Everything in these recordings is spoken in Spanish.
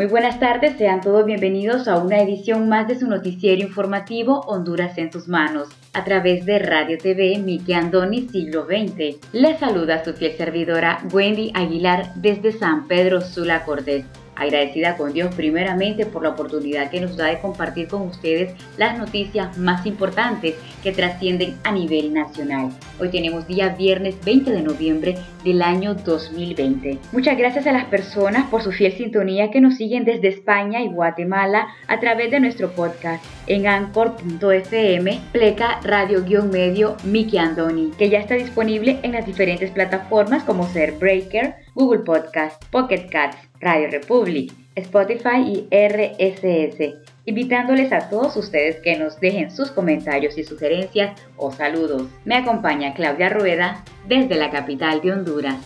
Muy buenas tardes, sean todos bienvenidos a una edición más de su noticiero informativo Honduras en sus manos, a través de Radio TV Miki Andoni Siglo XX. Les saluda su fiel servidora Wendy Aguilar desde San Pedro Sula Cortés agradecida con Dios primeramente por la oportunidad que nos da de compartir con ustedes las noticias más importantes que trascienden a nivel nacional. Hoy tenemos día viernes 20 de noviembre del año 2020. Muchas gracias a las personas por su fiel sintonía que nos siguen desde España y Guatemala a través de nuestro podcast en anchor.fm, pleca radio-medio Miki Andoni, que ya está disponible en las diferentes plataformas como ser Breaker, Google Podcast, Pocket Cats, Radio Republic, Spotify y RSS, invitándoles a todos ustedes que nos dejen sus comentarios y sugerencias o saludos. Me acompaña Claudia Rueda desde la capital de Honduras.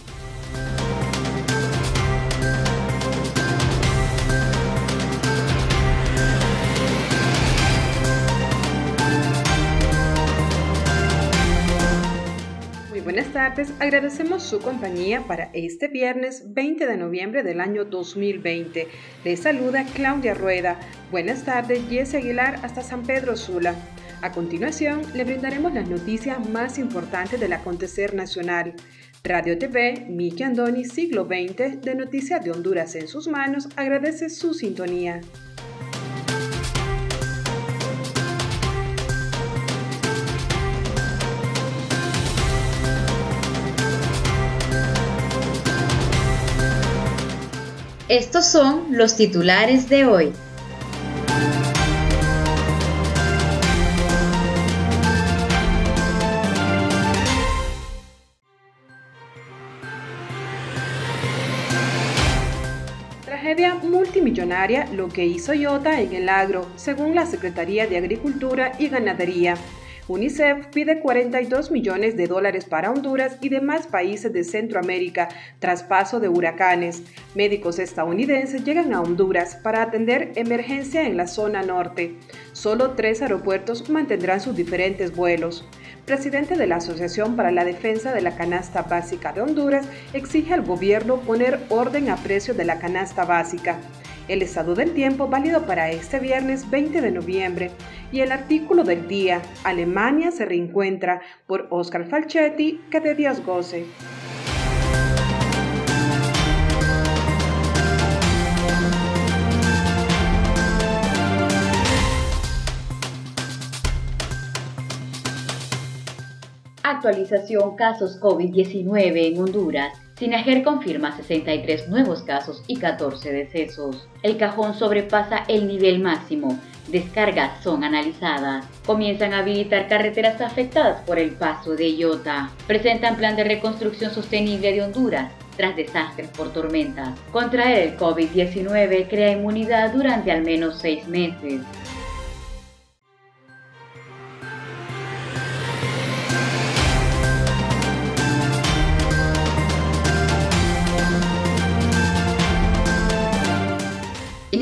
Buenas tardes. Agradecemos su compañía para este viernes 20 de noviembre del año 2020. Les saluda Claudia Rueda. Buenas tardes, Jesse Aguilar hasta San Pedro Sula. A continuación, le brindaremos las noticias más importantes del acontecer nacional. Radio TV, Miki Andoni, siglo XX, de Noticias de Honduras en sus manos, agradece su sintonía. Estos son los titulares de hoy. Tragedia multimillonaria lo que hizo IOTA en el agro, según la Secretaría de Agricultura y Ganadería. UNICEF pide 42 millones de dólares para Honduras y demás países de Centroamérica tras paso de huracanes. Médicos estadounidenses llegan a Honduras para atender emergencia en la zona norte. Solo tres aeropuertos mantendrán sus diferentes vuelos. Presidente de la Asociación para la Defensa de la Canasta Básica de Honduras exige al gobierno poner orden a precios de la canasta básica el estado del tiempo válido para este viernes 20 de noviembre y el artículo del día, Alemania se reencuentra por Oscar Falchetti, que de Dios goce. Actualización casos COVID-19 en Honduras. Sinajer confirma 63 nuevos casos y 14 decesos. El cajón sobrepasa el nivel máximo. Descargas son analizadas. Comienzan a habilitar carreteras afectadas por el paso de Iota. Presentan plan de reconstrucción sostenible de Honduras tras desastres por tormentas. Contraer el COVID-19 crea inmunidad durante al menos seis meses.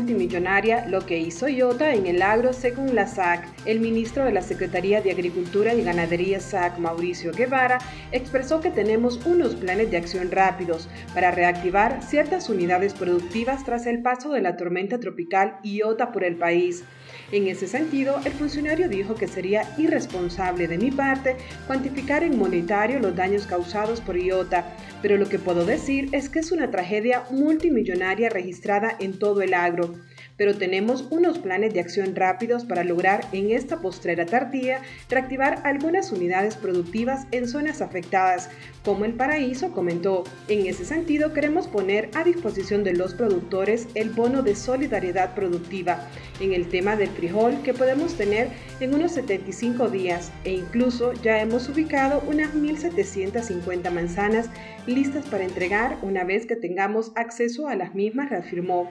Multimillonaria lo que hizo IOTA en el agro según la SAC. El ministro de la Secretaría de Agricultura y Ganadería SAC, Mauricio Guevara, expresó que tenemos unos planes de acción rápidos para reactivar ciertas unidades productivas tras el paso de la tormenta tropical IOTA por el país. En ese sentido, el funcionario dijo que sería irresponsable de mi parte cuantificar en monetario los daños causados por IOTA, pero lo que puedo decir es que es una tragedia multimillonaria registrada en todo el agro. Pero tenemos unos planes de acción rápidos para lograr en esta postrera tardía reactivar algunas unidades productivas en zonas afectadas, como el Paraíso comentó. En ese sentido, queremos poner a disposición de los productores el bono de solidaridad productiva en el tema del frijol que podemos tener en unos 75 días e incluso ya hemos ubicado unas 1.750 manzanas listas para entregar una vez que tengamos acceso a las mismas, reafirmó.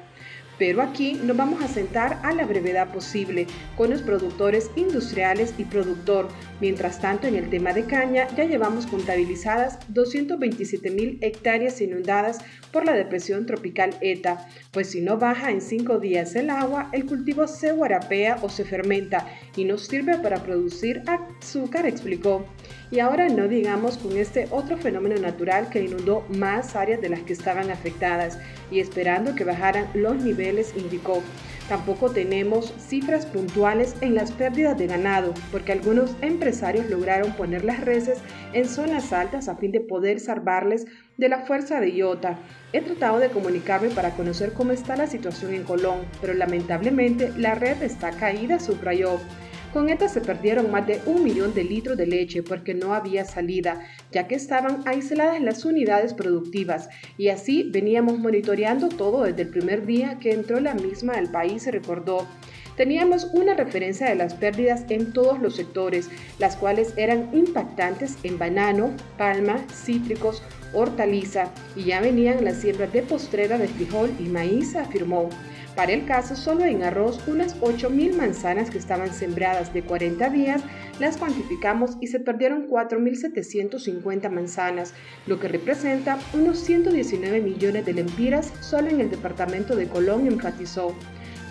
Pero aquí nos vamos a sentar a la brevedad posible con los productores industriales y productor. Mientras tanto, en el tema de caña ya llevamos contabilizadas 227 mil hectáreas inundadas por la depresión tropical ETA, pues si no baja en cinco días el agua, el cultivo se guarapea o se fermenta y nos sirve para producir azúcar, explicó. Y ahora no digamos con este otro fenómeno natural que inundó más áreas de las que estaban afectadas y esperando que bajaran los niveles, indicó. Tampoco tenemos cifras puntuales en las pérdidas de ganado, porque algunos empresarios lograron poner las reses en zonas altas a fin de poder salvarles de la fuerza de Iota. He tratado de comunicarme para conocer cómo está la situación en Colón, pero lamentablemente la red está caída, subrayó. Con esta se perdieron más de un millón de litros de leche porque no había salida, ya que estaban aisladas las unidades productivas y así veníamos monitoreando todo desde el primer día que entró la misma al país, recordó. Teníamos una referencia de las pérdidas en todos los sectores, las cuales eran impactantes en banano, palma, cítricos, hortaliza y ya venían las siembras de postrera de frijol y maíz, afirmó. Para el caso, solo en arroz, unas 8.000 manzanas que estaban sembradas de 40 días las cuantificamos y se perdieron 4.750 manzanas, lo que representa unos 119 millones de lempiras solo en el departamento de Colón, enfatizó.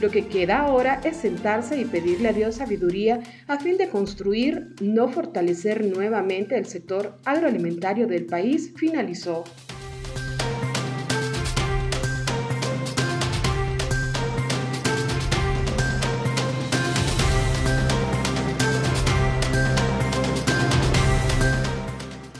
Lo que queda ahora es sentarse y pedirle a Dios sabiduría a fin de construir, no fortalecer nuevamente el sector agroalimentario del país, finalizó.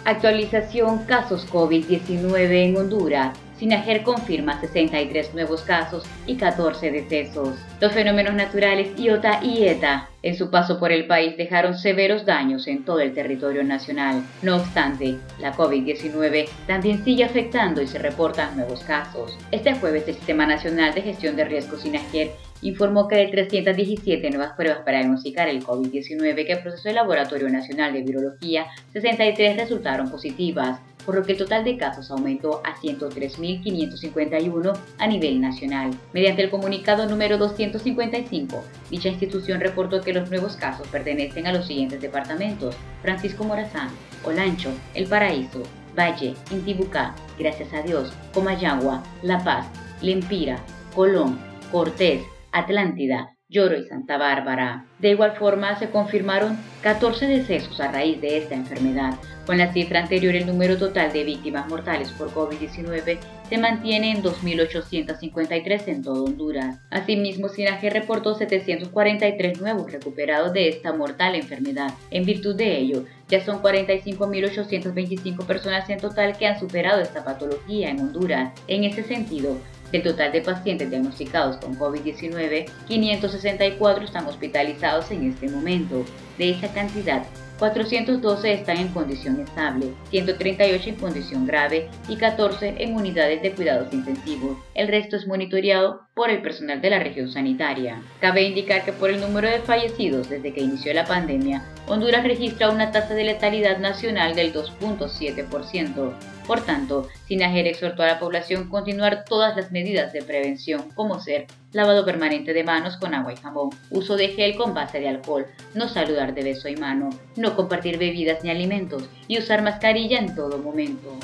Actualización casos COVID-19 en Honduras. Sinajer confirma 63 nuevos casos y 14 decesos. Los fenómenos naturales Iota y ETA en su paso por el país dejaron severos daños en todo el territorio nacional. No obstante, la COVID-19 también sigue afectando y se reportan nuevos casos. Este jueves el Sistema Nacional de Gestión de Riesgos Sinajer informó que de 317 nuevas pruebas para diagnosticar el COVID-19 que procesó el Laboratorio Nacional de Virología, 63 resultaron positivas, por lo que el total de casos aumentó a 103.551 a nivel nacional. Mediante el comunicado número 255, dicha institución reportó que los nuevos casos pertenecen a los siguientes departamentos: Francisco Morazán, Olancho, El Paraíso, Valle, Intibucá, Gracias a Dios, Comayagua, La Paz, Lempira, Colón, Cortés, Atlántida, Lloro y Santa Bárbara. De igual forma, se confirmaron 14 decesos a raíz de esta enfermedad. Con la cifra anterior, el número total de víctimas mortales por COVID-19 se mantiene en 2.853 en todo Honduras. Asimismo, Sinaje reportó 743 nuevos recuperados de esta mortal enfermedad. En virtud de ello, ya son 45.825 personas en total que han superado esta patología en Honduras. En ese sentido, del total de pacientes diagnosticados con COVID-19, 564 están hospitalizados en este momento. De esa cantidad, 412 están en condición estable, 138 en condición grave y 14 en unidades de cuidados intensivos. El resto es monitoreado por el personal de la región sanitaria. Cabe indicar que por el número de fallecidos desde que inició la pandemia, Honduras registra una tasa de letalidad nacional del 2.7%. Por tanto, Sinajer exhortó a la población continuar todas las medidas de prevención, como ser lavado permanente de manos con agua y jabón, uso de gel con base de alcohol, no saludar de beso y mano, no compartir bebidas ni alimentos y usar mascarilla en todo momento.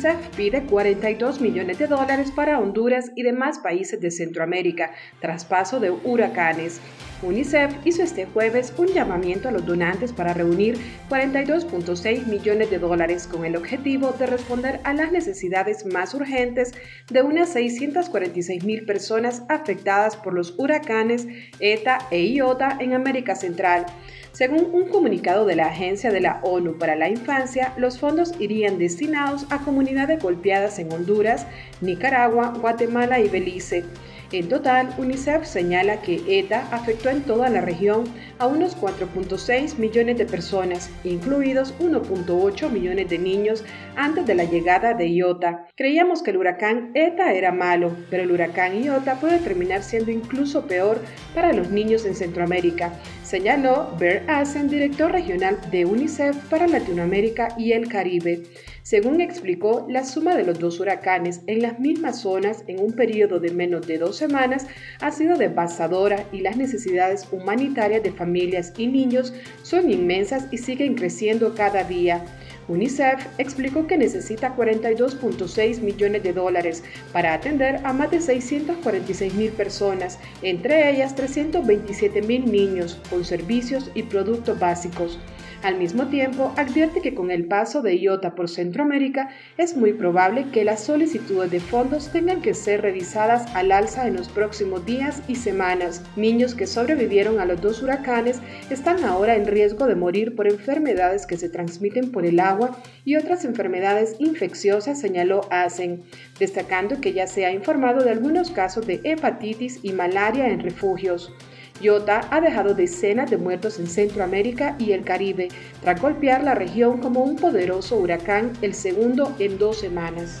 UNICEF pide 42 millones de dólares para Honduras y demás países de Centroamérica, tras paso de huracanes. UNICEF hizo este jueves un llamamiento a los donantes para reunir 42.6 millones de dólares con el objetivo de responder a las necesidades más urgentes de unas 646 mil personas afectadas por los huracanes ETA e IOTA en América Central. Según un comunicado de la Agencia de la ONU para la Infancia, los fondos irían destinados a comunidades golpeadas en Honduras, Nicaragua, Guatemala y Belice. En total, UNICEF señala que ETA afectó en toda la región a unos 4.6 millones de personas, incluidos 1.8 millones de niños antes de la llegada de Iota. Creíamos que el huracán ETA era malo, pero el huracán Iota puede terminar siendo incluso peor para los niños en Centroamérica, señaló Bear Asen, director regional de UNICEF para Latinoamérica y el Caribe. Según explicó, la suma de los dos huracanes en las mismas zonas en un periodo de menos de dos semanas ha sido devastadora y las necesidades humanitarias de familias y niños son inmensas y siguen creciendo cada día. UNICEF explicó que necesita 42.6 millones de dólares para atender a más de 646 mil personas, entre ellas 327 mil niños, con servicios y productos básicos. Al mismo tiempo, advierte que con el paso de IOTA por Centroamérica es muy probable que las solicitudes de fondos tengan que ser revisadas al alza en los próximos días y semanas. Niños que sobrevivieron a los dos huracanes están ahora en riesgo de morir por enfermedades que se transmiten por el agua y otras enfermedades infecciosas, señaló ASEN, destacando que ya se ha informado de algunos casos de hepatitis y malaria en refugios. Iota ha dejado decenas de muertos en Centroamérica y el Caribe, tras golpear la región como un poderoso huracán, el segundo en dos semanas.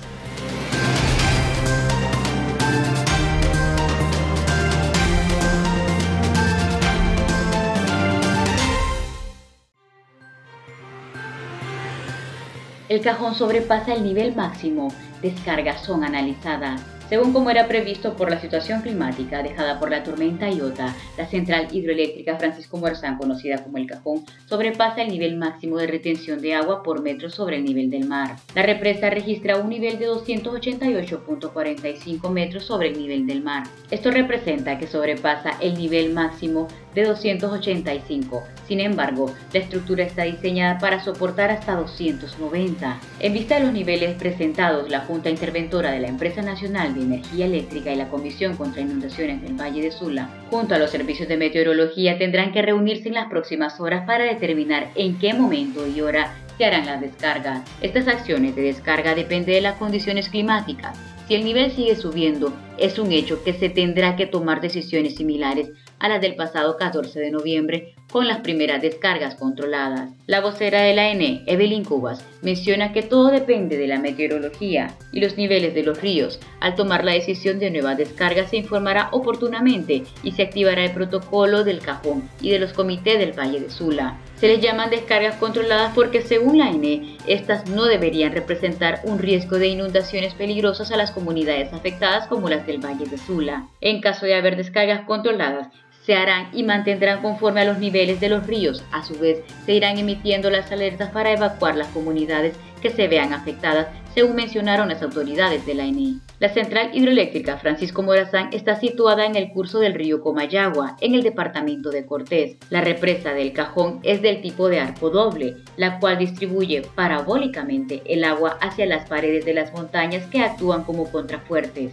El cajón sobrepasa el nivel máximo. Descargas son analizadas. Según como era previsto por la situación climática dejada por la tormenta Iota, la central hidroeléctrica Francisco Morazán, conocida como El Cajón, sobrepasa el nivel máximo de retención de agua por metro sobre el nivel del mar. La represa registra un nivel de 288.45 metros sobre el nivel del mar. Esto representa que sobrepasa el nivel máximo de 285. Sin embargo, la estructura está diseñada para soportar hasta 290. En vista de los niveles presentados, la Junta Interventora de la Empresa Nacional de Energía Eléctrica y la Comisión contra Inundaciones del Valle de Sula, junto a los servicios de meteorología, tendrán que reunirse en las próximas horas para determinar en qué momento y hora se harán las descargas. Estas acciones de descarga dependen de las condiciones climáticas. Si el nivel sigue subiendo, es un hecho que se tendrá que tomar decisiones similares a las del pasado 14 de noviembre con las primeras descargas controladas. La vocera de la ENE, Evelyn Cubas, menciona que todo depende de la meteorología y los niveles de los ríos. Al tomar la decisión de nuevas descargas se informará oportunamente y se activará el protocolo del cajón y de los comités del Valle de Sula. Se les llaman descargas controladas porque según la ENE, estas no deberían representar un riesgo de inundaciones peligrosas a las comunidades afectadas como las del Valle de Sula. En caso de haber descargas controladas, se harán y mantendrán conforme a los niveles de los ríos. A su vez, se irán emitiendo las alertas para evacuar las comunidades que se vean afectadas, según mencionaron las autoridades de la ENI. La central hidroeléctrica Francisco Morazán está situada en el curso del río Comayagua, en el departamento de Cortés. La represa del Cajón es del tipo de arco doble, la cual distribuye parabólicamente el agua hacia las paredes de las montañas que actúan como contrafuertes.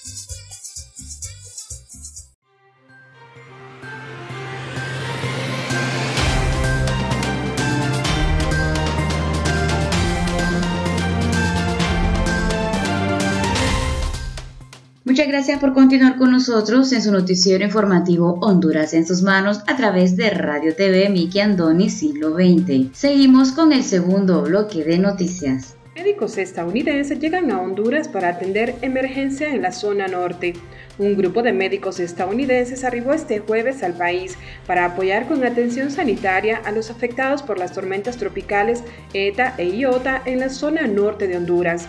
Muchas gracias por continuar con nosotros en su noticiero informativo Honduras en sus manos a través de Radio TV Miki Andoni Siglo XX. Seguimos con el segundo bloque de noticias. Médicos estadounidenses llegan a Honduras para atender emergencia en la zona norte. Un grupo de médicos estadounidenses arribó este jueves al país para apoyar con atención sanitaria a los afectados por las tormentas tropicales ETA e IOTA en la zona norte de Honduras.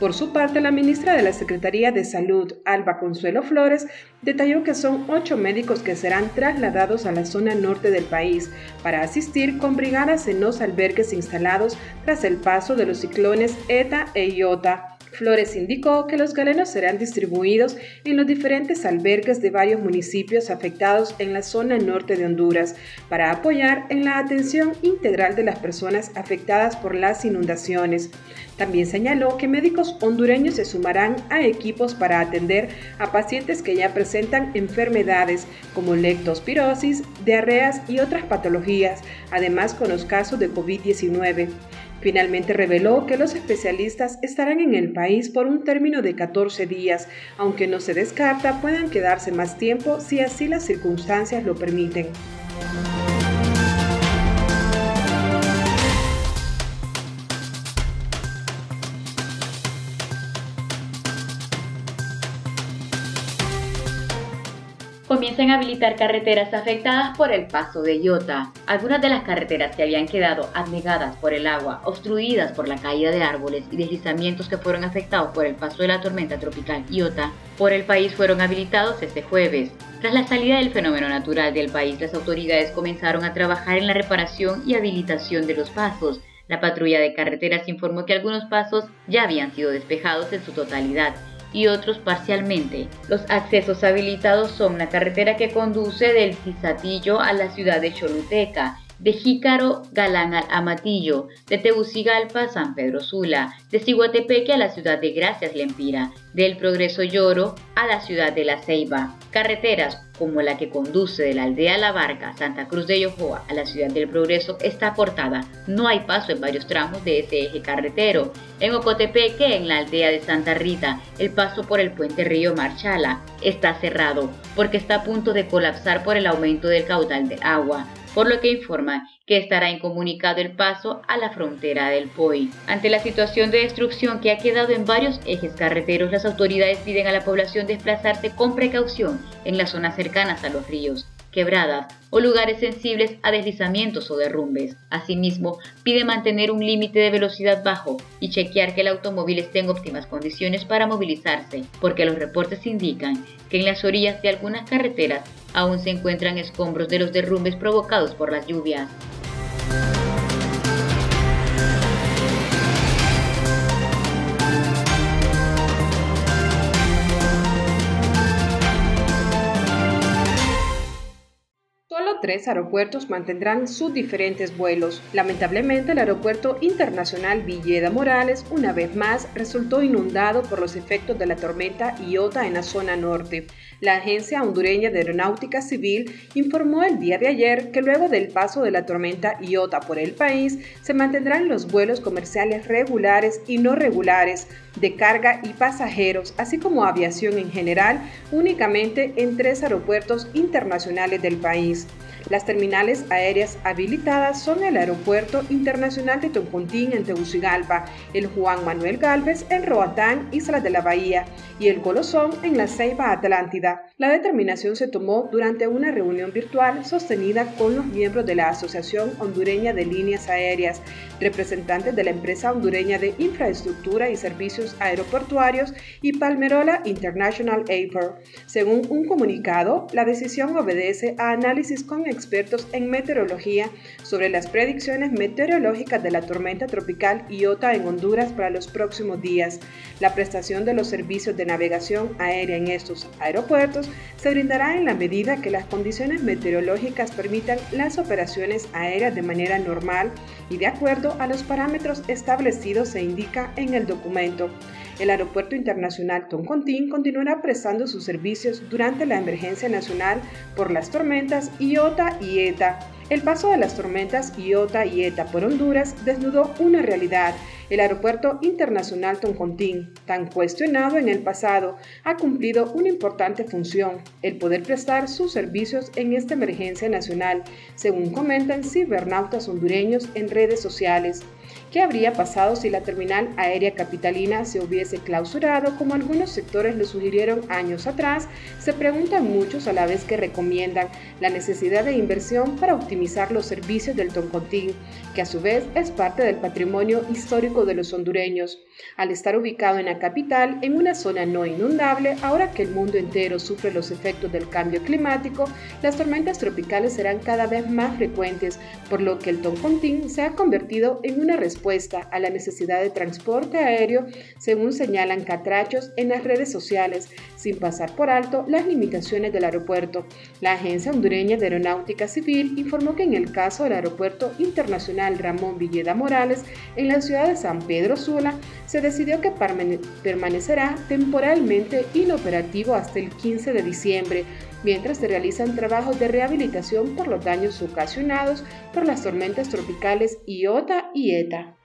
Por su parte, la ministra de la Secretaría de Salud, Alba Consuelo Flores, detalló que son ocho médicos que serán trasladados a la zona norte del país para asistir con brigadas en los albergues instalados tras el paso de los ciclones ETA e IOTA Flores indicó que los galenos serán distribuidos en los diferentes albergues de varios municipios afectados en la zona norte de Honduras para apoyar en la atención integral de las personas afectadas por las inundaciones. También señaló que médicos hondureños se sumarán a equipos para atender a pacientes que ya presentan enfermedades como lectospirosis, diarreas y otras patologías, además con los casos de COVID-19. Finalmente reveló que los especialistas estarán en el país por un término de 14 días, aunque no se descarta puedan quedarse más tiempo si así las circunstancias lo permiten. Comienzan a habilitar carreteras afectadas por el paso de Iota. Algunas de las carreteras que habían quedado anegadas por el agua, obstruidas por la caída de árboles y deslizamientos que fueron afectados por el paso de la tormenta tropical Iota, por el país fueron habilitados este jueves. Tras la salida del fenómeno natural del país, las autoridades comenzaron a trabajar en la reparación y habilitación de los pasos. La patrulla de carreteras informó que algunos pasos ya habían sido despejados en su totalidad y otros parcialmente. Los accesos habilitados son la carretera que conduce del Cizatillo a la ciudad de Choluteca, de Jícaro Galán al Amatillo, de Tegucigalpa a San Pedro Sula, de Ciguatepeque a la ciudad de Gracias Lempira, del Progreso Lloro a la ciudad de La Ceiba. Carreteras como la que conduce de la aldea La Barca, Santa Cruz de Yojoa a la ciudad del Progreso está cortada. No hay paso en varios tramos de ese eje carretero. En Ocotepeque, en la aldea de Santa Rita, el paso por el puente Río Marchala está cerrado porque está a punto de colapsar por el aumento del caudal de agua por lo que informa que estará incomunicado el paso a la frontera del POI. Ante la situación de destrucción que ha quedado en varios ejes carreteros, las autoridades piden a la población desplazarse con precaución en las zonas cercanas a los ríos, quebradas o lugares sensibles a deslizamientos o derrumbes. Asimismo, pide mantener un límite de velocidad bajo y chequear que el automóvil esté en óptimas condiciones para movilizarse, porque los reportes indican que en las orillas de algunas carreteras aún se encuentran escombros de los derrumbes provocados por las lluvias. Tres aeropuertos mantendrán sus diferentes vuelos. Lamentablemente, el aeropuerto internacional Villeda Morales, una vez más, resultó inundado por los efectos de la tormenta Iota en la zona norte. La Agencia Hondureña de Aeronáutica Civil informó el día de ayer que luego del paso de la tormenta Iota por el país, se mantendrán los vuelos comerciales regulares y no regulares de carga y pasajeros, así como aviación en general, únicamente en tres aeropuertos internacionales del país. Las terminales aéreas habilitadas son el Aeropuerto Internacional de Toncontín en Tegucigalpa, el Juan Manuel Galvez en Roatán, Islas de la Bahía, y el Colosón en la Ceiba Atlántida. La determinación se tomó durante una reunión virtual sostenida con los miembros de la Asociación Hondureña de Líneas Aéreas, representantes de la empresa hondureña de infraestructura y servicios aeroportuarios y Palmerola International Airport. Según un comunicado, la decisión obedece a análisis con expertos en meteorología sobre las predicciones meteorológicas de la tormenta tropical Iota en Honduras para los próximos días. La prestación de los servicios de navegación aérea en estos aeropuertos se brindará en la medida que las condiciones meteorológicas permitan las operaciones aéreas de manera normal y de acuerdo a los parámetros establecidos se indica en el documento. El Aeropuerto Internacional Toncontín continuará prestando sus servicios durante la emergencia nacional por las tormentas Iota y ETA. El paso de las tormentas Iota y ETA por Honduras desnudó una realidad el Aeropuerto Internacional Toncontín, tan cuestionado en el pasado, ha cumplido una importante función, el poder prestar sus servicios en esta emergencia nacional, según comentan cibernautas hondureños en redes sociales. ¿Qué habría pasado si la terminal aérea capitalina se hubiese clausurado como algunos sectores lo sugirieron años atrás? Se preguntan muchos a la vez que recomiendan la necesidad de inversión para optimizar los servicios del Toncontín, que a su vez es parte del patrimonio histórico de los hondureños. Al estar ubicado en la capital, en una zona no inundable, ahora que el mundo entero sufre los efectos del cambio climático, las tormentas tropicales serán cada vez más frecuentes, por lo que el Toncontín se ha convertido en una respuesta a la necesidad de transporte aéreo, según señalan catrachos en las redes sociales, sin pasar por alto las limitaciones del aeropuerto. La Agencia Hondureña de Aeronáutica Civil informó que en el caso del Aeropuerto Internacional Ramón Villeda Morales, en la ciudad de San Pedro Sula, se decidió que permanecerá temporalmente inoperativo hasta el 15 de diciembre, mientras se realizan trabajos de rehabilitación por los daños ocasionados por las tormentas tropicales Iota y Eta.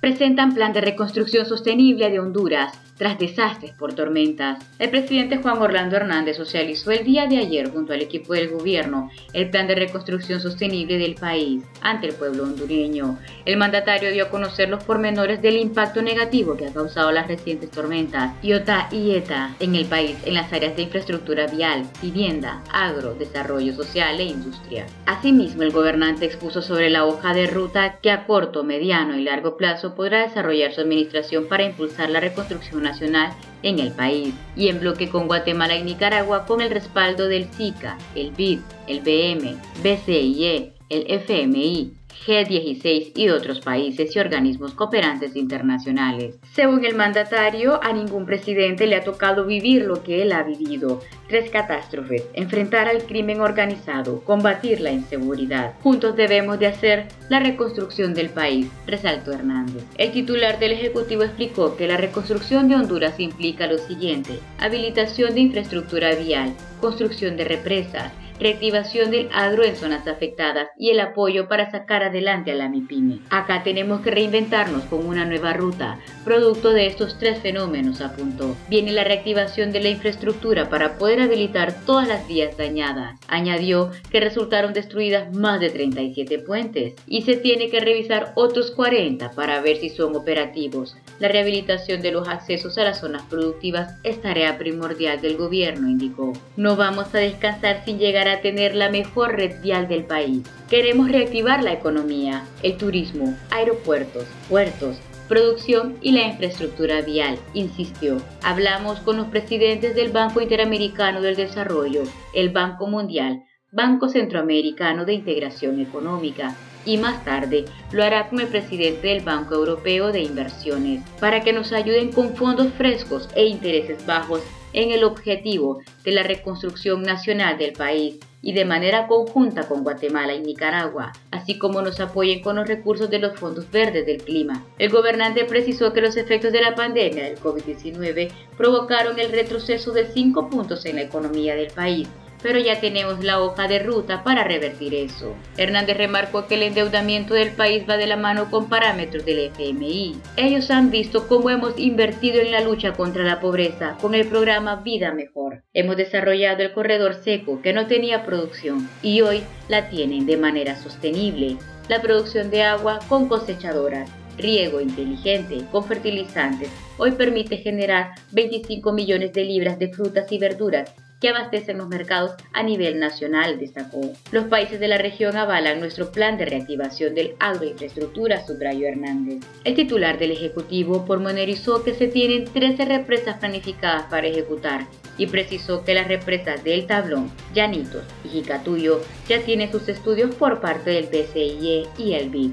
presentan plan de reconstrucción sostenible de Honduras tras desastres por tormentas. El presidente Juan Orlando Hernández socializó el día de ayer junto al equipo del gobierno el plan de reconstrucción sostenible del país ante el pueblo hondureño. El mandatario dio a conocer los pormenores del impacto negativo que ha causado las recientes tormentas Iota y ETA en el país en las áreas de infraestructura vial, vivienda, agro, desarrollo social e industria. Asimismo, el gobernante expuso sobre la hoja de ruta que a corto, mediano y largo plazo podrá desarrollar su administración para impulsar la reconstrucción nacional en el país y en bloque con Guatemala y Nicaragua con el respaldo del SICA, el BID, el BM, BCIE, el FMI, G16 y otros países y organismos cooperantes internacionales. Según el mandatario, a ningún presidente le ha tocado vivir lo que él ha vivido. Tres catástrofes, enfrentar al crimen organizado, combatir la inseguridad. Juntos debemos de hacer la reconstrucción del país, resaltó Hernández. El titular del Ejecutivo explicó que la reconstrucción de Honduras implica lo siguiente, habilitación de infraestructura vial, construcción de represas, reactivación del agro en zonas afectadas y el apoyo para sacar adelante a la MIPYME. Acá tenemos que reinventarnos con una nueva ruta, producto de estos tres fenómenos, apuntó. Viene la reactivación de la infraestructura para poder habilitar todas las vías dañadas. Añadió que resultaron destruidas más de 37 puentes y se tiene que revisar otros 40 para ver si son operativos. La rehabilitación de los accesos a las zonas productivas es tarea primordial del gobierno, indicó. No vamos a descansar sin llegar a tener la mejor red vial del país. Queremos reactivar la economía, el turismo, aeropuertos, puertos, producción y la infraestructura vial, insistió. Hablamos con los presidentes del Banco Interamericano del Desarrollo, el Banco Mundial, Banco Centroamericano de Integración Económica, y más tarde lo hará con el presidente del Banco Europeo de Inversiones, para que nos ayuden con fondos frescos e intereses bajos en el objetivo de la reconstrucción nacional del país y de manera conjunta con Guatemala y Nicaragua, así como nos apoyen con los recursos de los fondos verdes del clima. El gobernante precisó que los efectos de la pandemia del COVID-19 provocaron el retroceso de cinco puntos en la economía del país, pero ya tenemos la hoja de ruta para revertir eso. Hernández remarcó que el endeudamiento del país va de la mano con parámetros del FMI. Ellos han visto cómo hemos invertido en la lucha contra la pobreza con el programa Vida Mejor. Hemos desarrollado el corredor seco que no tenía producción y hoy la tienen de manera sostenible. La producción de agua con cosechadoras, riego inteligente con fertilizantes hoy permite generar 25 millones de libras de frutas y verduras que abastecen los mercados a nivel nacional, destacó. Los países de la región avalan nuestro plan de reactivación del agroinfraestructura, subrayó Hernández. El titular del Ejecutivo pormenorizó que se tienen 13 represas planificadas para ejecutar y precisó que las represas del Tablón, Llanitos y Jicatuyo ya tienen sus estudios por parte del PCIE y el BID.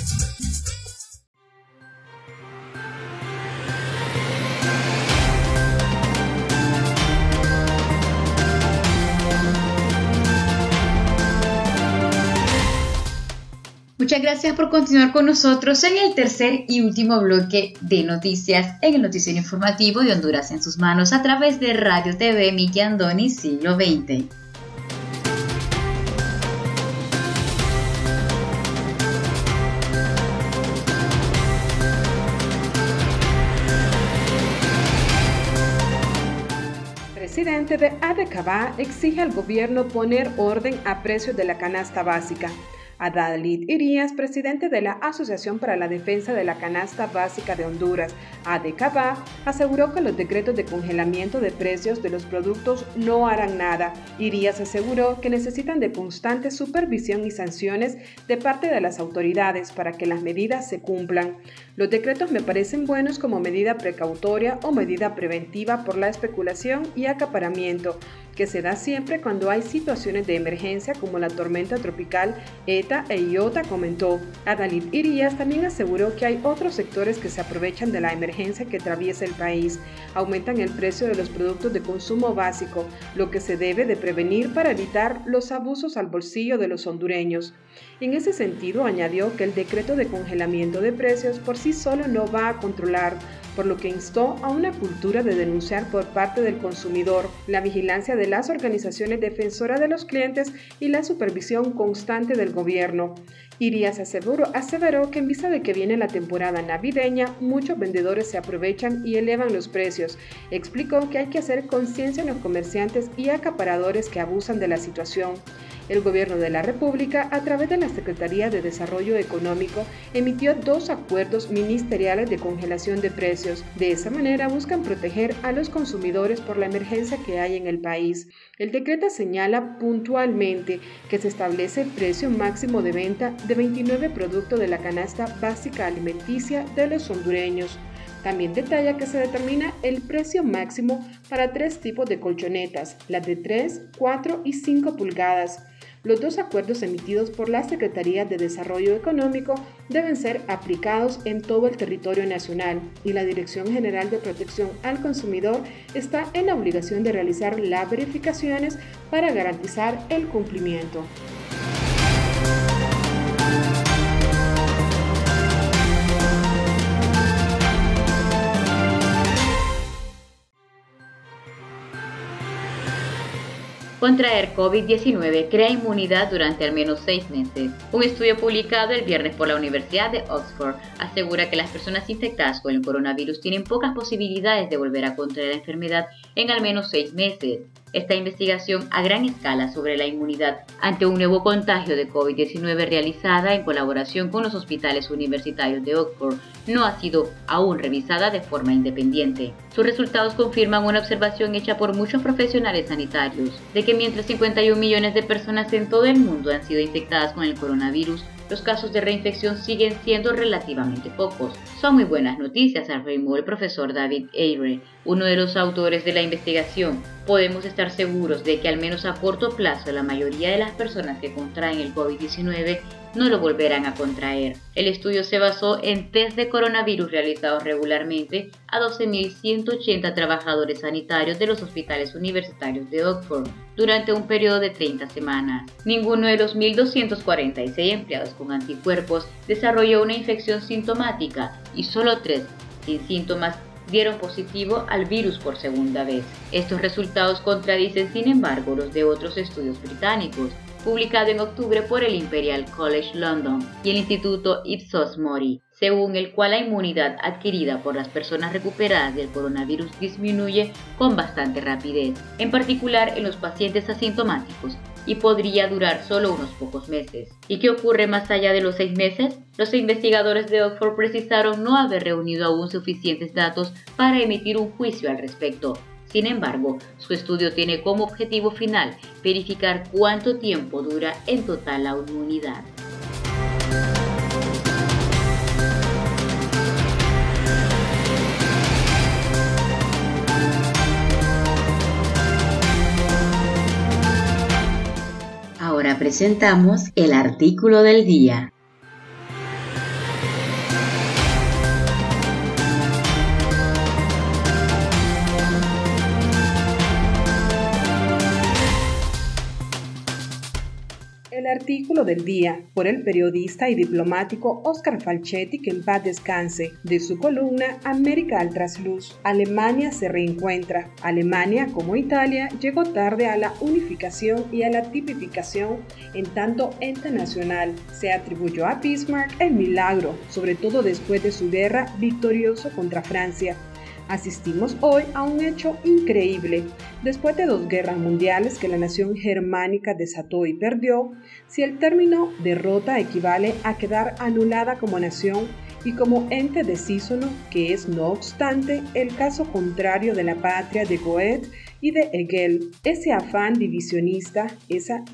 gracias por continuar con nosotros en el tercer y último bloque de noticias en el noticiero informativo de Honduras en sus manos a través de Radio TV Miki Andoni Siglo XX. presidente de ADECABA exige al gobierno poner orden a precios de la canasta básica. Adalid Irías, presidente de la Asociación para la Defensa de la Canasta Básica de Honduras, ADCABA, aseguró que los decretos de congelamiento de precios de los productos no harán nada. Irías aseguró que necesitan de constante supervisión y sanciones de parte de las autoridades para que las medidas se cumplan. Los decretos me parecen buenos como medida precautoria o medida preventiva por la especulación y acaparamiento, se da siempre cuando hay situaciones de emergencia como la tormenta tropical ETA e IOTA, comentó. Adalid Irías también aseguró que hay otros sectores que se aprovechan de la emergencia que atraviesa el país, aumentan el precio de los productos de consumo básico, lo que se debe de prevenir para evitar los abusos al bolsillo de los hondureños. En ese sentido, añadió que el decreto de congelamiento de precios por sí solo no va a controlar por lo que instó a una cultura de denunciar por parte del consumidor, la vigilancia de las organizaciones defensoras de los clientes y la supervisión constante del gobierno. Irías aseguró, aseveró que en vista de que viene la temporada navideña, muchos vendedores se aprovechan y elevan los precios. Explicó que hay que hacer conciencia en los comerciantes y acaparadores que abusan de la situación. El Gobierno de la República, a través de la Secretaría de Desarrollo Económico, emitió dos acuerdos ministeriales de congelación de precios. De esa manera buscan proteger a los consumidores por la emergencia que hay en el país. El decreto señala puntualmente que se establece el precio máximo de venta de 29 productos de la canasta básica alimenticia de los hondureños. También detalla que se determina el precio máximo para tres tipos de colchonetas, las de 3, 4 y 5 pulgadas, los dos acuerdos emitidos por la Secretaría de Desarrollo Económico deben ser aplicados en todo el territorio nacional y la Dirección General de Protección al Consumidor está en la obligación de realizar las verificaciones para garantizar el cumplimiento. Contraer COVID-19 crea inmunidad durante al menos seis meses. Un estudio publicado el viernes por la Universidad de Oxford asegura que las personas infectadas con el coronavirus tienen pocas posibilidades de volver a contraer la enfermedad en al menos seis meses esta investigación a gran escala sobre la inmunidad ante un nuevo contagio de COVID-19 realizada en colaboración con los hospitales universitarios de Oxford no ha sido aún revisada de forma independiente. Sus resultados confirman una observación hecha por muchos profesionales sanitarios de que mientras 51 millones de personas en todo el mundo han sido infectadas con el coronavirus, los casos de reinfección siguen siendo relativamente pocos. Son muy buenas noticias, afirmó el profesor David Eyre, uno de los autores de la investigación. Podemos estar seguros de que al menos a corto plazo la mayoría de las personas que contraen el COVID-19 no lo volverán a contraer. El estudio se basó en test de coronavirus realizados regularmente a 12.180 trabajadores sanitarios de los hospitales universitarios de Oxford durante un periodo de 30 semanas. Ninguno de los 1.246 empleados con anticuerpos desarrolló una infección sintomática y solo tres sin síntomas dieron positivo al virus por segunda vez. Estos resultados contradicen, sin embargo, los de otros estudios británicos, publicado en octubre por el Imperial College London y el Instituto Ipsos Mori, según el cual la inmunidad adquirida por las personas recuperadas del coronavirus disminuye con bastante rapidez, en particular en los pacientes asintomáticos, y podría durar solo unos pocos meses. ¿Y qué ocurre más allá de los seis meses? Los investigadores de Oxford precisaron no haber reunido aún suficientes datos para emitir un juicio al respecto, Sin embargo, su estudio tiene como objetivo final verificar cuánto tiempo dura en total la inmunidad. Ahora presentamos el artículo del día. Artículo del día por el periodista y diplomático Oscar Falchetti, que en paz descanse, de su columna América al trasluz. Alemania se reencuentra. Alemania, como Italia, llegó tarde a la unificación y a la tipificación en tanto ente nacional. Se atribuyó a Bismarck el milagro, sobre todo después de su guerra victorioso contra Francia Asistimos hoy a un hecho increíble. Después de dos guerras mundiales que la nación germánica desató y perdió, si el término derrota equivale a quedar anulada como nación y como ente decísono, que es no obstante el caso contrario de la patria de Goethe y de Hegel, ese afán divisionista, esa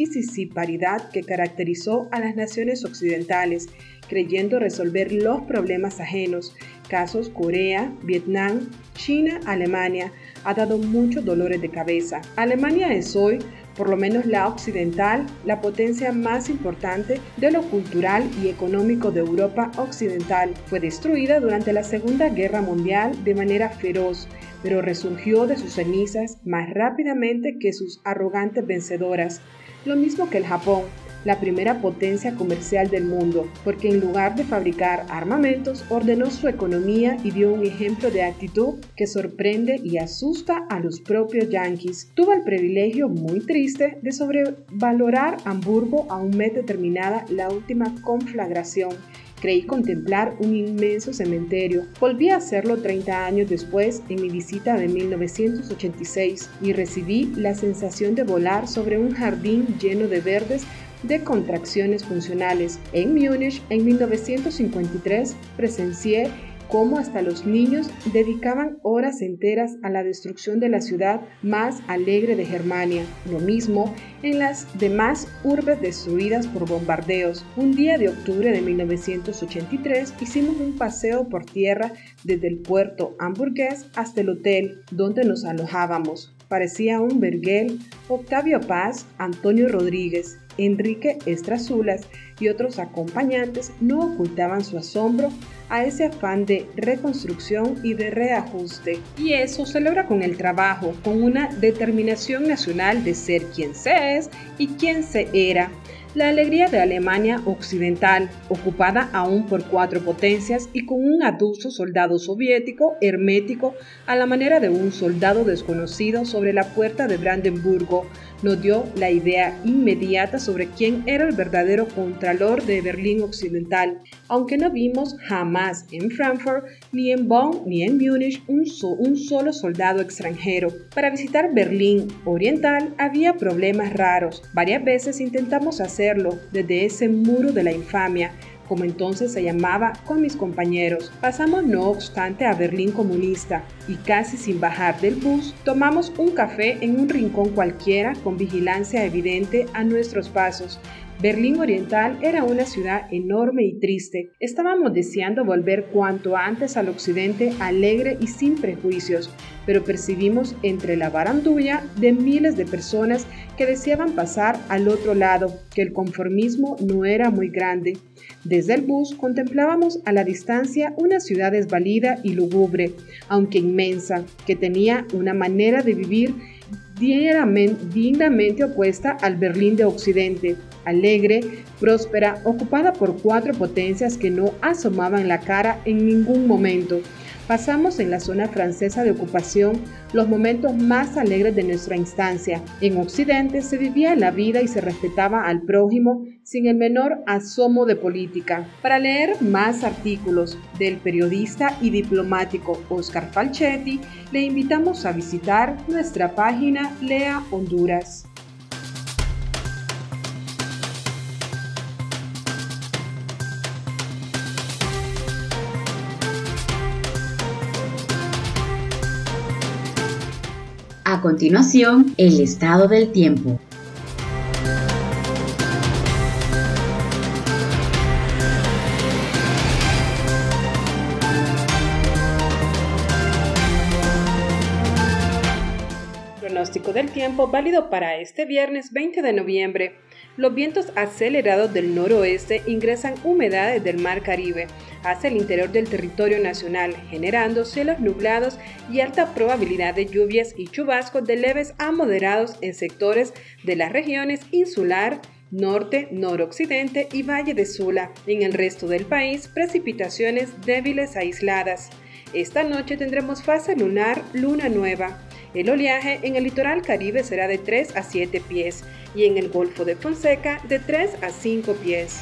paridad que caracterizó a las naciones occidentales, creyendo resolver los problemas ajenos, casos Corea, Vietnam, China, Alemania, ha dado muchos dolores de cabeza. Alemania es hoy, por lo menos la occidental, la potencia más importante de lo cultural y económico de Europa occidental. Fue destruida durante la Segunda Guerra Mundial de manera feroz, pero resurgió de sus cenizas más rápidamente que sus arrogantes vencedoras. Lo mismo que el Japón, la primera potencia comercial del mundo, porque en lugar de fabricar armamentos, ordenó su economía y dio un ejemplo de actitud que sorprende y asusta a los propios yanquis. Tuvo el privilegio muy triste de sobrevalorar Hamburgo a un mes determinada la última conflagración Creí contemplar un inmenso cementerio. Volví a hacerlo 30 años después en mi visita de 1986 y recibí la sensación de volar sobre un jardín lleno de verdes de contracciones funcionales. En Múnich, en 1953, presencié cómo hasta los niños dedicaban horas enteras a la destrucción de la ciudad más alegre de Germania. Lo mismo en las demás urbes destruidas por bombardeos. Un día de octubre de 1983 hicimos un paseo por tierra desde el puerto hamburgués hasta el hotel donde nos alojábamos. Parecía un verguel. Octavio Paz, Antonio Rodríguez, Enrique Estrazulas y otros acompañantes no ocultaban su asombro a ese afán de reconstrucción y de reajuste. Y eso se logra con el trabajo, con una determinación nacional de ser quien se es y quien se era, la alegría de Alemania Occidental, ocupada aún por cuatro potencias y con un adusto soldado soviético hermético a la manera de un soldado desconocido sobre la puerta de Brandenburgo, nos dio la idea inmediata sobre quién era el verdadero contralor de Berlín Occidental, aunque no vimos jamás en Frankfurt, ni en Bonn, ni en Múnich un, un solo soldado extranjero. Para visitar Berlín Oriental había problemas raros. Varias veces intentamos hacerlo desde ese muro de la infamia, como entonces se llamaba, con mis compañeros. Pasamos no obstante a Berlín comunista y casi sin bajar del bus, tomamos un café en un rincón cualquiera con vigilancia evidente a nuestros pasos. Berlín Oriental era una ciudad enorme y triste. Estábamos deseando volver cuanto antes al occidente alegre y sin prejuicios, pero percibimos entre la barandulla de miles de personas que deseaban pasar al otro lado que el conformismo no era muy grande. Desde el bus contemplábamos a la distancia una ciudad desvalida y lúgubre, aunque inmensa, que tenía una manera de vivir dignamente opuesta al Berlín de Occidente, alegre, próspera, ocupada por cuatro potencias que no asomaban la cara en ningún momento. Pasamos en la zona francesa de ocupación los momentos más alegres de nuestra instancia. En Occidente se vivía la vida y se respetaba al prójimo sin el menor asomo de política. Para leer más artículos del periodista y diplomático Oscar Falchetti, le invitamos a visitar nuestra página Lea Honduras. A continuación, el estado del tiempo. Pronóstico del tiempo válido para este viernes 20 de noviembre. Los vientos acelerados del noroeste ingresan humedades del Mar Caribe hacia el interior del territorio nacional, generando cielos nublados y alta probabilidad de lluvias y chubascos de leves a moderados en sectores de las regiones insular, norte, noroccidente y Valle de Sula. En el resto del país, precipitaciones débiles aisladas. Esta noche tendremos fase lunar, luna nueva. El oleaje en el litoral caribe será de 3 a 7 pies y en el Golfo de Fonseca de 3 a 5 pies.